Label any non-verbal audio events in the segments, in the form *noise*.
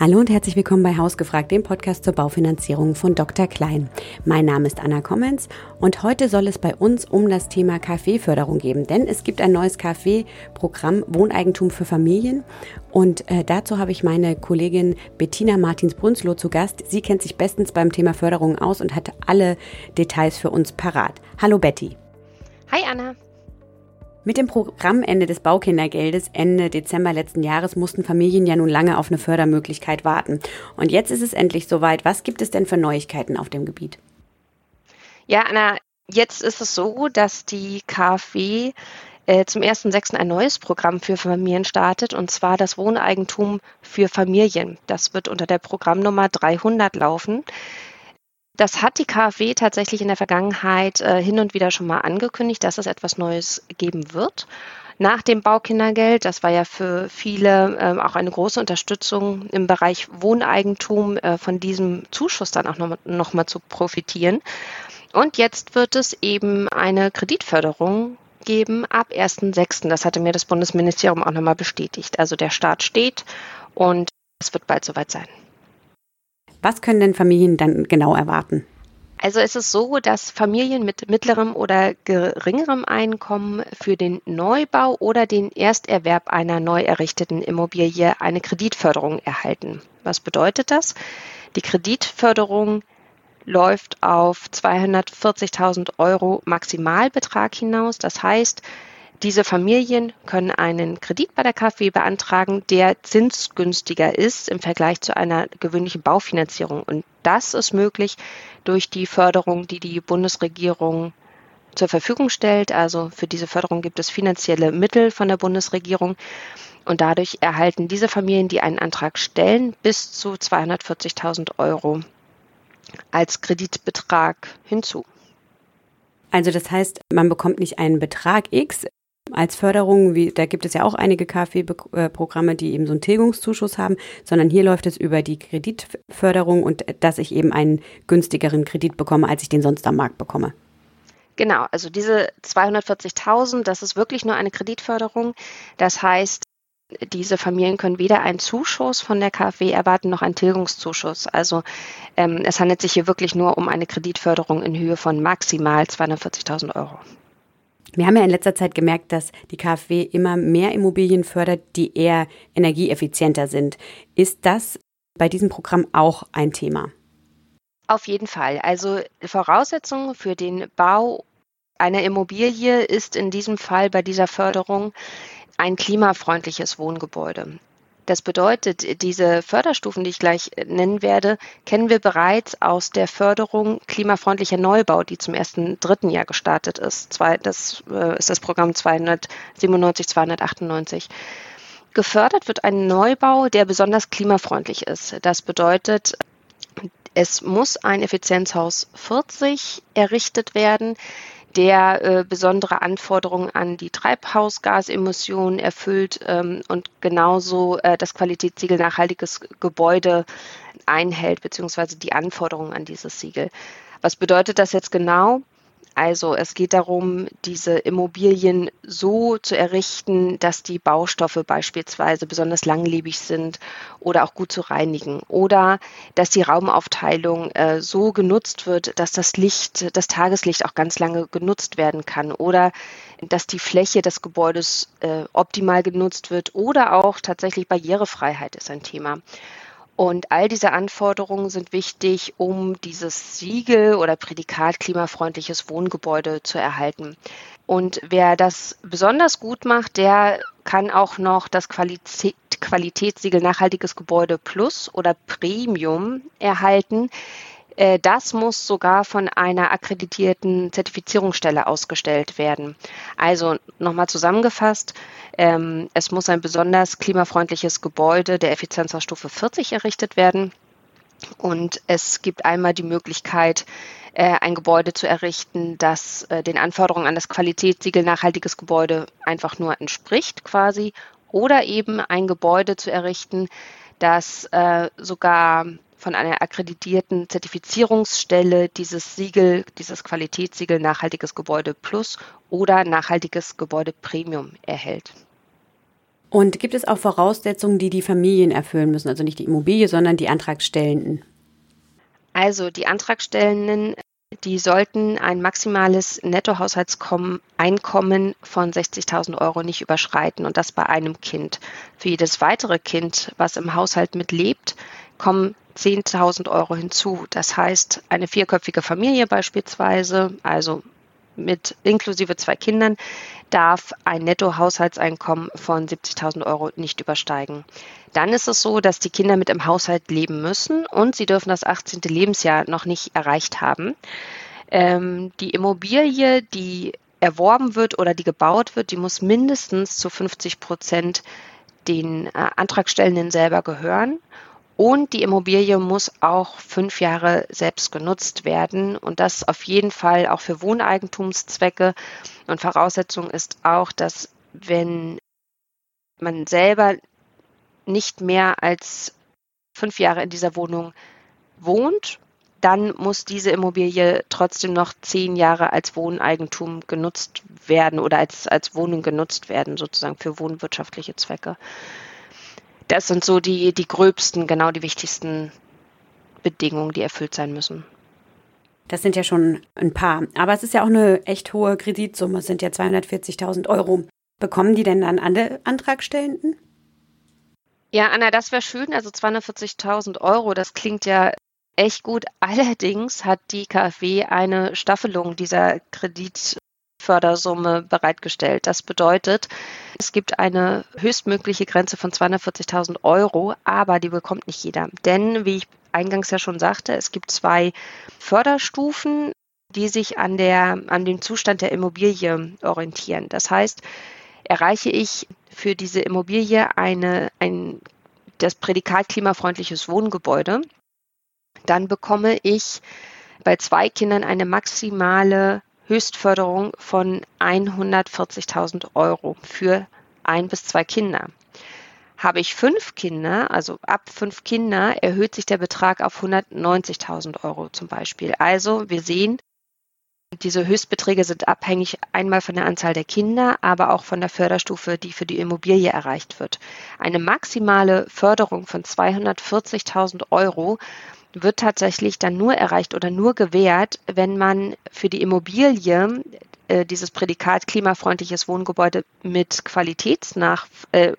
Hallo und herzlich willkommen bei Hausgefragt, dem Podcast zur Baufinanzierung von Dr. Klein. Mein Name ist Anna Kommens und heute soll es bei uns um das Thema KfW-Förderung geben, denn es gibt ein neues KfW-Programm Wohneigentum für Familien und äh, dazu habe ich meine Kollegin Bettina Martins-Brunzloh zu Gast. Sie kennt sich bestens beim Thema Förderung aus und hat alle Details für uns parat. Hallo Betty. Hi Anna. Mit dem Programmende des Baukindergeldes Ende Dezember letzten Jahres mussten Familien ja nun lange auf eine Fördermöglichkeit warten. Und jetzt ist es endlich soweit. Was gibt es denn für Neuigkeiten auf dem Gebiet? Ja, Anna, jetzt ist es so, dass die KfW äh, zum 1.6. ein neues Programm für Familien startet, und zwar das Wohneigentum für Familien. Das wird unter der Programmnummer 300 laufen. Das hat die KfW tatsächlich in der Vergangenheit äh, hin und wieder schon mal angekündigt, dass es etwas Neues geben wird. Nach dem Baukindergeld, das war ja für viele äh, auch eine große Unterstützung im Bereich Wohneigentum, äh, von diesem Zuschuss dann auch noch, noch mal zu profitieren. Und jetzt wird es eben eine Kreditförderung geben ab 1.6. Das hatte mir das Bundesministerium auch nochmal bestätigt. Also der Start steht und es wird bald soweit sein. Was können denn Familien dann genau erwarten? Also es ist so, dass Familien mit mittlerem oder geringerem Einkommen für den Neubau oder den Ersterwerb einer neu errichteten Immobilie eine Kreditförderung erhalten. Was bedeutet das? Die Kreditförderung läuft auf 240.000 Euro Maximalbetrag hinaus. Das heißt, diese Familien können einen Kredit bei der KfW beantragen, der zinsgünstiger ist im Vergleich zu einer gewöhnlichen Baufinanzierung. Und das ist möglich durch die Förderung, die die Bundesregierung zur Verfügung stellt. Also für diese Förderung gibt es finanzielle Mittel von der Bundesregierung. Und dadurch erhalten diese Familien, die einen Antrag stellen, bis zu 240.000 Euro als Kreditbetrag hinzu. Also das heißt, man bekommt nicht einen Betrag X, als Förderung, wie, da gibt es ja auch einige KfW-Programme, die eben so einen Tilgungszuschuss haben, sondern hier läuft es über die Kreditförderung und dass ich eben einen günstigeren Kredit bekomme, als ich den sonst am Markt bekomme. Genau, also diese 240.000, das ist wirklich nur eine Kreditförderung. Das heißt, diese Familien können weder einen Zuschuss von der KfW erwarten noch einen Tilgungszuschuss. Also ähm, es handelt sich hier wirklich nur um eine Kreditförderung in Höhe von maximal 240.000 Euro. Wir haben ja in letzter Zeit gemerkt, dass die KfW immer mehr Immobilien fördert, die eher energieeffizienter sind. Ist das bei diesem Programm auch ein Thema? Auf jeden Fall. Also Voraussetzung für den Bau einer Immobilie ist in diesem Fall bei dieser Förderung ein klimafreundliches Wohngebäude. Das bedeutet, diese Förderstufen, die ich gleich äh, nennen werde, kennen wir bereits aus der Förderung klimafreundlicher Neubau, die zum ersten dritten Jahr gestartet ist. Das äh, ist das Programm 297, 298. Gefördert wird ein Neubau, der besonders klimafreundlich ist. Das bedeutet, es muss ein Effizienzhaus 40 errichtet werden der äh, besondere Anforderungen an die Treibhausgasemissionen erfüllt ähm, und genauso äh, das Qualitätssiegel nachhaltiges Gebäude einhält, beziehungsweise die Anforderungen an dieses Siegel. Was bedeutet das jetzt genau? Also es geht darum, diese Immobilien so zu errichten, dass die Baustoffe beispielsweise besonders langlebig sind oder auch gut zu reinigen oder dass die Raumaufteilung äh, so genutzt wird, dass das Licht, das Tageslicht auch ganz lange genutzt werden kann oder dass die Fläche des Gebäudes äh, optimal genutzt wird oder auch tatsächlich Barrierefreiheit ist ein Thema. Und all diese Anforderungen sind wichtig, um dieses Siegel oder Prädikat klimafreundliches Wohngebäude zu erhalten. Und wer das besonders gut macht, der kann auch noch das Qualität, Qualitätssiegel Nachhaltiges Gebäude Plus oder Premium erhalten. Äh, das muss sogar von einer akkreditierten Zertifizierungsstelle ausgestellt werden. Also nochmal zusammengefasst, ähm, es muss ein besonders klimafreundliches Gebäude der Effizienzausstufe 40 errichtet werden. Und es gibt einmal die Möglichkeit, äh, ein Gebäude zu errichten, das äh, den Anforderungen an das Qualitätssiegel nachhaltiges Gebäude einfach nur entspricht quasi. Oder eben ein Gebäude zu errichten, das sogar von einer akkreditierten Zertifizierungsstelle dieses Siegel, dieses Qualitätssiegel Nachhaltiges Gebäude Plus oder Nachhaltiges Gebäude Premium erhält. Und gibt es auch Voraussetzungen, die die Familien erfüllen müssen? Also nicht die Immobilie, sondern die Antragstellenden? Also die Antragstellenden, die sollten ein maximales Nettohaushaltseinkommen von 60.000 Euro nicht überschreiten und das bei einem Kind. Für jedes weitere Kind, was im Haushalt mitlebt, kommen 10.000 Euro hinzu. Das heißt, eine vierköpfige Familie beispielsweise, also mit inklusive zwei Kindern, darf ein Nettohaushaltseinkommen von 70.000 Euro nicht übersteigen. Dann ist es so, dass die Kinder mit im Haushalt leben müssen und sie dürfen das 18. Lebensjahr noch nicht erreicht haben. Ähm, die Immobilie, die erworben wird oder die gebaut wird, die muss mindestens zu 50 Prozent den äh, Antragstellenden selber gehören. Und die Immobilie muss auch fünf Jahre selbst genutzt werden und das auf jeden Fall auch für Wohneigentumszwecke. Und Voraussetzung ist auch, dass wenn man selber nicht mehr als fünf Jahre in dieser Wohnung wohnt, dann muss diese Immobilie trotzdem noch zehn Jahre als Wohneigentum genutzt werden oder als, als Wohnung genutzt werden, sozusagen für wohnwirtschaftliche Zwecke. Das sind so die, die gröbsten, genau die wichtigsten Bedingungen, die erfüllt sein müssen. Das sind ja schon ein paar. Aber es ist ja auch eine echt hohe Kreditsumme. Es sind ja 240.000 Euro. Bekommen die denn dann alle Antragstellenden? Ja, Anna, das wäre schön. Also 240.000 Euro, das klingt ja echt gut. Allerdings hat die KfW eine Staffelung dieser Kredit Fördersumme bereitgestellt. Das bedeutet, es gibt eine höchstmögliche Grenze von 240.000 Euro, aber die bekommt nicht jeder. Denn, wie ich eingangs ja schon sagte, es gibt zwei Förderstufen, die sich an, der, an dem Zustand der Immobilie orientieren. Das heißt, erreiche ich für diese Immobilie eine, ein, das Prädikat klimafreundliches Wohngebäude, dann bekomme ich bei zwei Kindern eine maximale Höchstförderung von 140.000 Euro für ein bis zwei Kinder. Habe ich fünf Kinder, also ab fünf Kinder, erhöht sich der Betrag auf 190.000 Euro zum Beispiel. Also wir sehen, diese Höchstbeträge sind abhängig einmal von der Anzahl der Kinder, aber auch von der Förderstufe, die für die Immobilie erreicht wird. Eine maximale Förderung von 240.000 Euro wird tatsächlich dann nur erreicht oder nur gewährt, wenn man für die Immobilie äh, dieses Prädikat klimafreundliches Wohngebäude mit Qualitätsnach, äh,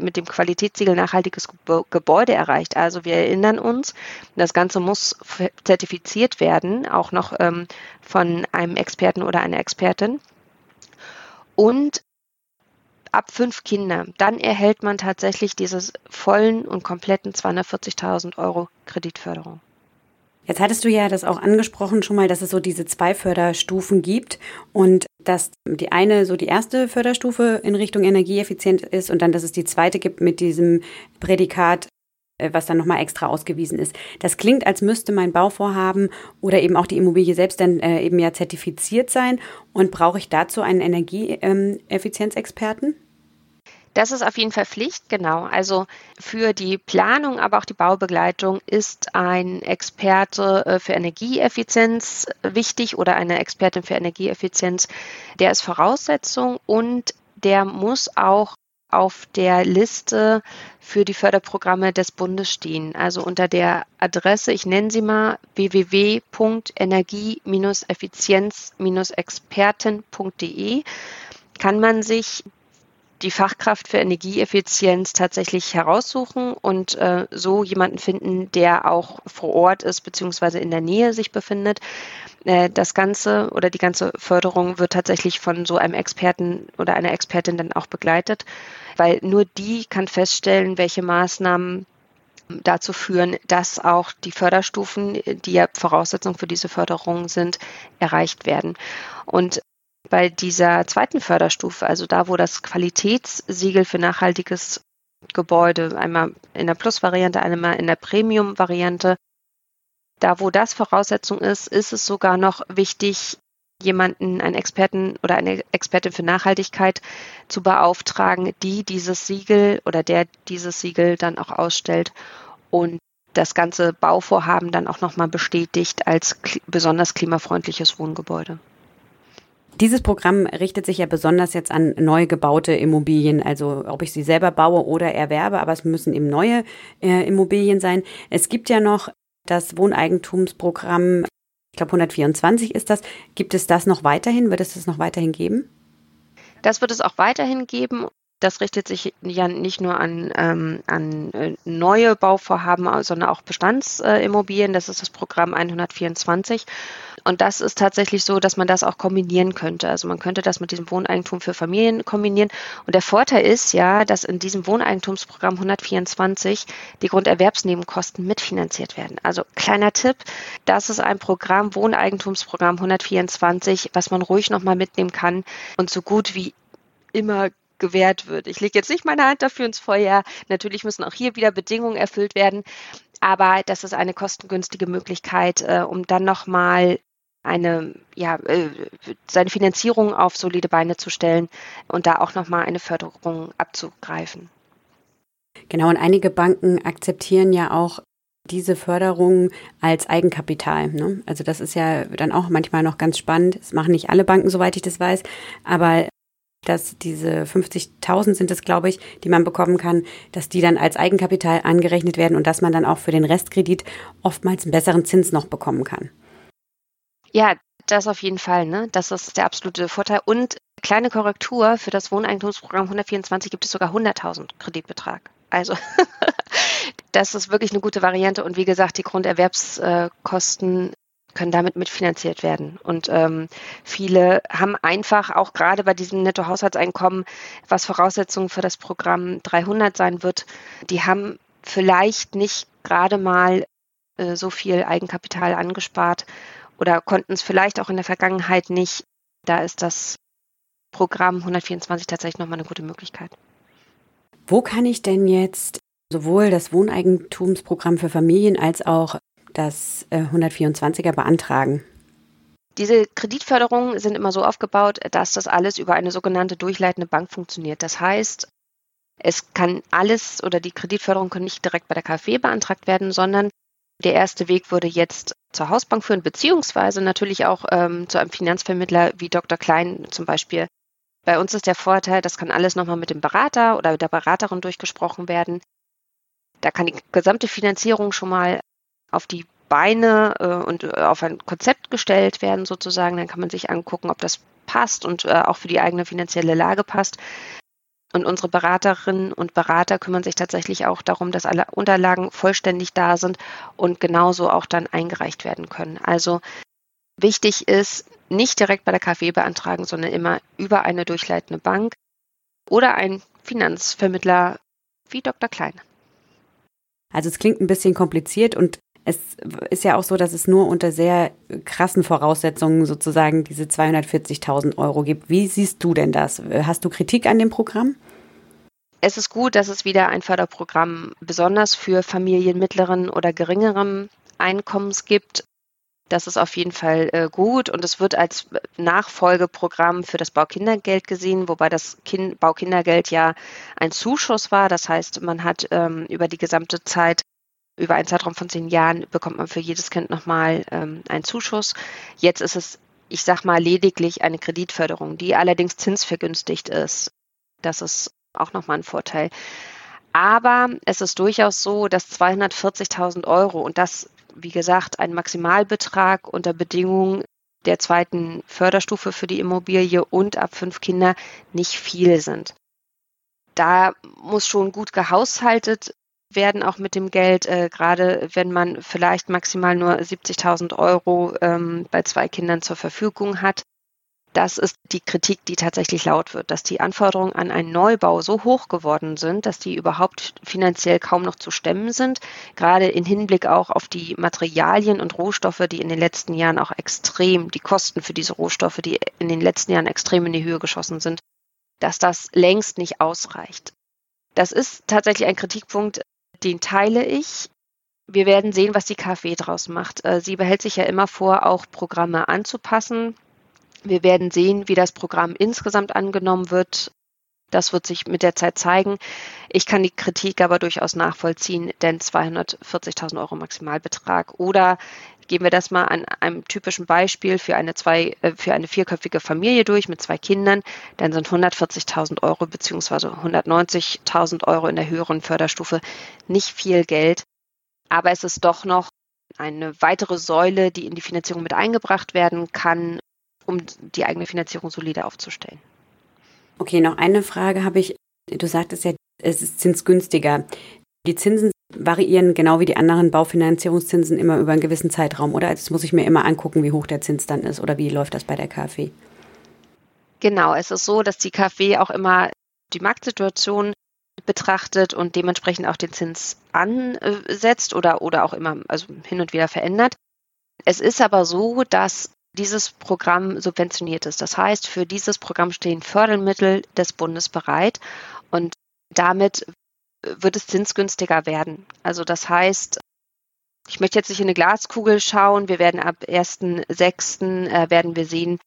mit dem Qualitätssiegel nachhaltiges Gebäude erreicht. Also wir erinnern uns, das Ganze muss zertifiziert werden, auch noch ähm, von einem Experten oder einer Expertin. Und ab fünf Kinder, dann erhält man tatsächlich dieses vollen und kompletten 240.000 Euro Kreditförderung. Jetzt hattest du ja das auch angesprochen schon mal, dass es so diese zwei Förderstufen gibt und dass die eine so die erste Förderstufe in Richtung Energieeffizient ist und dann, dass es die zweite gibt mit diesem Prädikat, was dann nochmal extra ausgewiesen ist. Das klingt, als müsste mein Bauvorhaben oder eben auch die Immobilie selbst dann äh, eben ja zertifiziert sein. Und brauche ich dazu einen Energieeffizienzexperten? Das ist auf jeden Fall Pflicht, genau. Also für die Planung, aber auch die Baubegleitung ist ein Experte äh, für Energieeffizienz wichtig oder eine Expertin für Energieeffizienz. Der ist Voraussetzung und der muss auch auf der Liste für die Förderprogramme des Bundes stehen. Also unter der Adresse, ich nenne sie mal www.energie-effizienz-experten.de kann man sich die Fachkraft für Energieeffizienz tatsächlich heraussuchen und äh, so jemanden finden, der auch vor Ort ist bzw. in der Nähe sich befindet. Äh, das Ganze oder die ganze Förderung wird tatsächlich von so einem Experten oder einer Expertin dann auch begleitet, weil nur die kann feststellen, welche Maßnahmen dazu führen, dass auch die Förderstufen, die ja Voraussetzung für diese Förderung sind, erreicht werden. Und bei dieser zweiten Förderstufe, also da, wo das Qualitätssiegel für nachhaltiges Gebäude, einmal in der Plus-Variante, einmal in der Premium-Variante, da, wo das Voraussetzung ist, ist es sogar noch wichtig, jemanden, einen Experten oder eine Expertin für Nachhaltigkeit zu beauftragen, die dieses Siegel oder der dieses Siegel dann auch ausstellt und das ganze Bauvorhaben dann auch nochmal bestätigt als besonders klimafreundliches Wohngebäude. Dieses Programm richtet sich ja besonders jetzt an neu gebaute Immobilien, also ob ich sie selber baue oder erwerbe, aber es müssen eben neue äh, Immobilien sein. Es gibt ja noch das Wohneigentumsprogramm, ich glaube 124 ist das. Gibt es das noch weiterhin? Wird es das noch weiterhin geben? Das wird es auch weiterhin geben. Das richtet sich ja nicht nur an, ähm, an äh, neue Bauvorhaben, sondern auch Bestandsimmobilien. das ist das Programm 124. Und das ist tatsächlich so, dass man das auch kombinieren könnte. Also man könnte das mit diesem Wohneigentum für Familien kombinieren. Und der Vorteil ist ja, dass in diesem Wohneigentumsprogramm 124 die Grunderwerbsnebenkosten mitfinanziert werden. Also kleiner Tipp, das ist ein Programm, Wohneigentumsprogramm 124, was man ruhig nochmal mitnehmen kann und so gut wie immer gewährt wird. Ich lege jetzt nicht meine Hand dafür ins Feuer. Natürlich müssen auch hier wieder Bedingungen erfüllt werden. Aber das ist eine kostengünstige Möglichkeit, äh, um dann nochmal eine, ja, äh, seine Finanzierung auf solide Beine zu stellen und da auch nochmal eine Förderung abzugreifen. Genau, und einige Banken akzeptieren ja auch diese Förderung als Eigenkapital. Ne? Also das ist ja dann auch manchmal noch ganz spannend. Das machen nicht alle Banken, soweit ich das weiß, aber dass diese 50.000 sind es, glaube ich, die man bekommen kann, dass die dann als Eigenkapital angerechnet werden und dass man dann auch für den Restkredit oftmals einen besseren Zins noch bekommen kann. Ja, das auf jeden Fall. Ne? Das ist der absolute Vorteil. Und kleine Korrektur für das Wohneigentumsprogramm 124 gibt es sogar 100.000 Kreditbetrag. Also *laughs* das ist wirklich eine gute Variante. Und wie gesagt, die Grunderwerbskosten können damit mitfinanziert werden. Und ähm, viele haben einfach auch gerade bei diesem Nettohaushaltseinkommen, was Voraussetzung für das Programm 300 sein wird, die haben vielleicht nicht gerade mal äh, so viel Eigenkapital angespart oder konnten es vielleicht auch in der Vergangenheit nicht. Da ist das Programm 124 tatsächlich nochmal eine gute Möglichkeit. Wo kann ich denn jetzt sowohl das Wohneigentumsprogramm für Familien als auch das 124er äh, beantragen? Diese Kreditförderungen sind immer so aufgebaut, dass das alles über eine sogenannte durchleitende Bank funktioniert. Das heißt, es kann alles oder die Kreditförderung kann nicht direkt bei der KfW beantragt werden, sondern der erste Weg würde jetzt zur Hausbank führen, beziehungsweise natürlich auch ähm, zu einem Finanzvermittler wie Dr. Klein zum Beispiel. Bei uns ist der Vorteil, das kann alles nochmal mit dem Berater oder der Beraterin durchgesprochen werden. Da kann die gesamte Finanzierung schon mal auf die Beine äh, und äh, auf ein Konzept gestellt werden sozusagen. Dann kann man sich angucken, ob das passt und äh, auch für die eigene finanzielle Lage passt. Und unsere Beraterinnen und Berater kümmern sich tatsächlich auch darum, dass alle Unterlagen vollständig da sind und genauso auch dann eingereicht werden können. Also wichtig ist, nicht direkt bei der KfW beantragen, sondern immer über eine durchleitende Bank oder ein Finanzvermittler wie Dr. Klein. Also es klingt ein bisschen kompliziert und es ist ja auch so, dass es nur unter sehr krassen Voraussetzungen sozusagen diese 240.000 Euro gibt. Wie siehst du denn das? Hast du Kritik an dem Programm? Es ist gut, dass es wieder ein Förderprogramm besonders für Familien mittleren oder geringeren Einkommens gibt. Das ist auf jeden Fall äh, gut und es wird als Nachfolgeprogramm für das Baukindergeld gesehen, wobei das kind Baukindergeld ja ein Zuschuss war. Das heißt, man hat ähm, über die gesamte Zeit über einen Zeitraum von zehn Jahren bekommt man für jedes Kind nochmal ähm, einen Zuschuss. Jetzt ist es, ich sag mal, lediglich eine Kreditförderung, die allerdings zinsvergünstigt ist. Das ist auch nochmal ein Vorteil. Aber es ist durchaus so, dass 240.000 Euro und das, wie gesagt, ein Maximalbetrag unter Bedingungen der zweiten Förderstufe für die Immobilie und ab fünf Kinder nicht viel sind. Da muss schon gut gehaushaltet werden auch mit dem Geld, äh, gerade wenn man vielleicht maximal nur 70.000 Euro ähm, bei zwei Kindern zur Verfügung hat. Das ist die Kritik, die tatsächlich laut wird, dass die Anforderungen an einen Neubau so hoch geworden sind, dass die überhaupt finanziell kaum noch zu stemmen sind. Gerade in Hinblick auch auf die Materialien und Rohstoffe, die in den letzten Jahren auch extrem, die Kosten für diese Rohstoffe, die in den letzten Jahren extrem in die Höhe geschossen sind, dass das längst nicht ausreicht. Das ist tatsächlich ein Kritikpunkt, den teile ich. Wir werden sehen, was die KfW draus macht. Äh, sie behält sich ja immer vor, auch Programme anzupassen. Wir werden sehen, wie das Programm insgesamt angenommen wird. Das wird sich mit der Zeit zeigen. Ich kann die Kritik aber durchaus nachvollziehen, denn 240.000 Euro Maximalbetrag oder gehen wir das mal an einem typischen Beispiel für eine zwei, äh, für eine vierköpfige Familie durch mit zwei Kindern, dann sind 140.000 Euro beziehungsweise 190.000 Euro in der höheren Förderstufe nicht viel Geld. Aber es ist doch noch eine weitere Säule, die in die Finanzierung mit eingebracht werden kann, um die eigene Finanzierung solide aufzustellen. Okay, noch eine Frage habe ich. Du sagtest ja, es ist zinsgünstiger. Die Zinsen variieren genau wie die anderen Baufinanzierungszinsen immer über einen gewissen Zeitraum, oder? Jetzt muss ich mir immer angucken, wie hoch der Zins dann ist oder wie läuft das bei der KfW? Genau, es ist so, dass die KfW auch immer die Marktsituation betrachtet und dementsprechend auch den Zins ansetzt oder, oder auch immer also hin und wieder verändert. Es ist aber so, dass dieses Programm subventioniert ist. Das heißt, für dieses Programm stehen Fördermittel des Bundes bereit und damit wird es zinsgünstiger werden. Also das heißt, ich möchte jetzt nicht in eine Glaskugel schauen. Wir werden ab 1.6. Äh, werden wir sehen,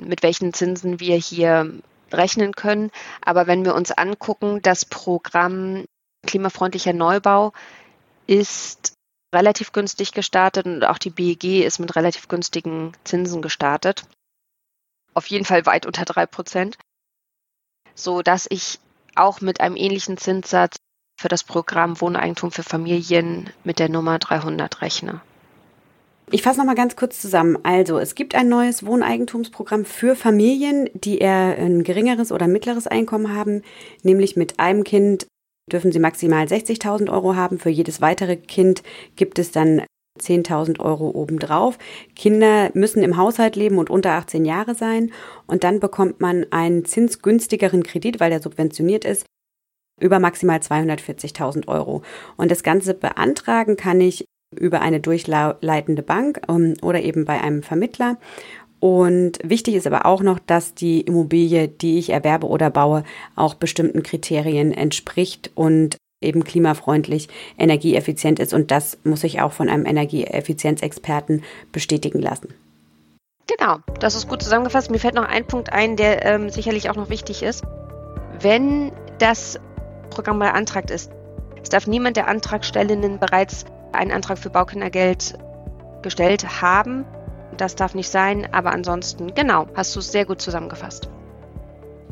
mit welchen Zinsen wir hier rechnen können. Aber wenn wir uns angucken, das Programm klimafreundlicher Neubau ist relativ günstig gestartet und auch die BEG ist mit relativ günstigen Zinsen gestartet. Auf jeden Fall weit unter drei Prozent. So dass ich auch mit einem ähnlichen Zinssatz für das Programm Wohneigentum für Familien mit der Nummer 300 rechne. Ich fasse noch mal ganz kurz zusammen. Also, es gibt ein neues Wohneigentumsprogramm für Familien, die eher ein geringeres oder mittleres Einkommen haben, nämlich mit einem Kind dürfen sie maximal 60.000 Euro haben. Für jedes weitere Kind gibt es dann 10.000 Euro obendrauf. Kinder müssen im Haushalt leben und unter 18 Jahre sein. Und dann bekommt man einen zinsgünstigeren Kredit, weil der subventioniert ist, über maximal 240.000 Euro. Und das Ganze beantragen kann ich über eine durchleitende Bank um, oder eben bei einem Vermittler. Und wichtig ist aber auch noch, dass die Immobilie, die ich erwerbe oder baue, auch bestimmten Kriterien entspricht und eben klimafreundlich, energieeffizient ist. Und das muss ich auch von einem Energieeffizienzexperten bestätigen lassen. Genau, das ist gut zusammengefasst. Mir fällt noch ein Punkt ein, der ähm, sicherlich auch noch wichtig ist. Wenn das Programm beantragt ist, es darf niemand der Antragstellenden bereits einen Antrag für Baukindergeld gestellt haben. Das darf nicht sein, aber ansonsten, genau, hast du es sehr gut zusammengefasst.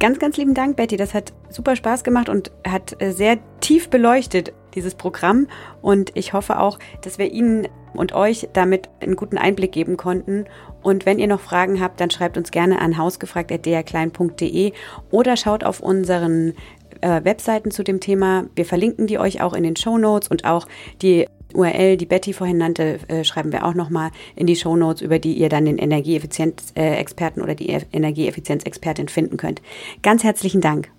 Ganz, ganz lieben Dank, Betty. Das hat super Spaß gemacht und hat äh, sehr tief beleuchtet, dieses Programm. Und ich hoffe auch, dass wir Ihnen und euch damit einen guten Einblick geben konnten. Und wenn ihr noch Fragen habt, dann schreibt uns gerne an hausgefragt.drklein.de oder schaut auf unseren äh, Webseiten zu dem Thema. Wir verlinken die euch auch in den Show Notes und auch die URL, die Betty vorhin nannte, äh, schreiben wir auch nochmal in die Show Notes, über die ihr dann den Energieeffizienzexperten oder die Energieeffizienzexpertin finden könnt. Ganz herzlichen Dank.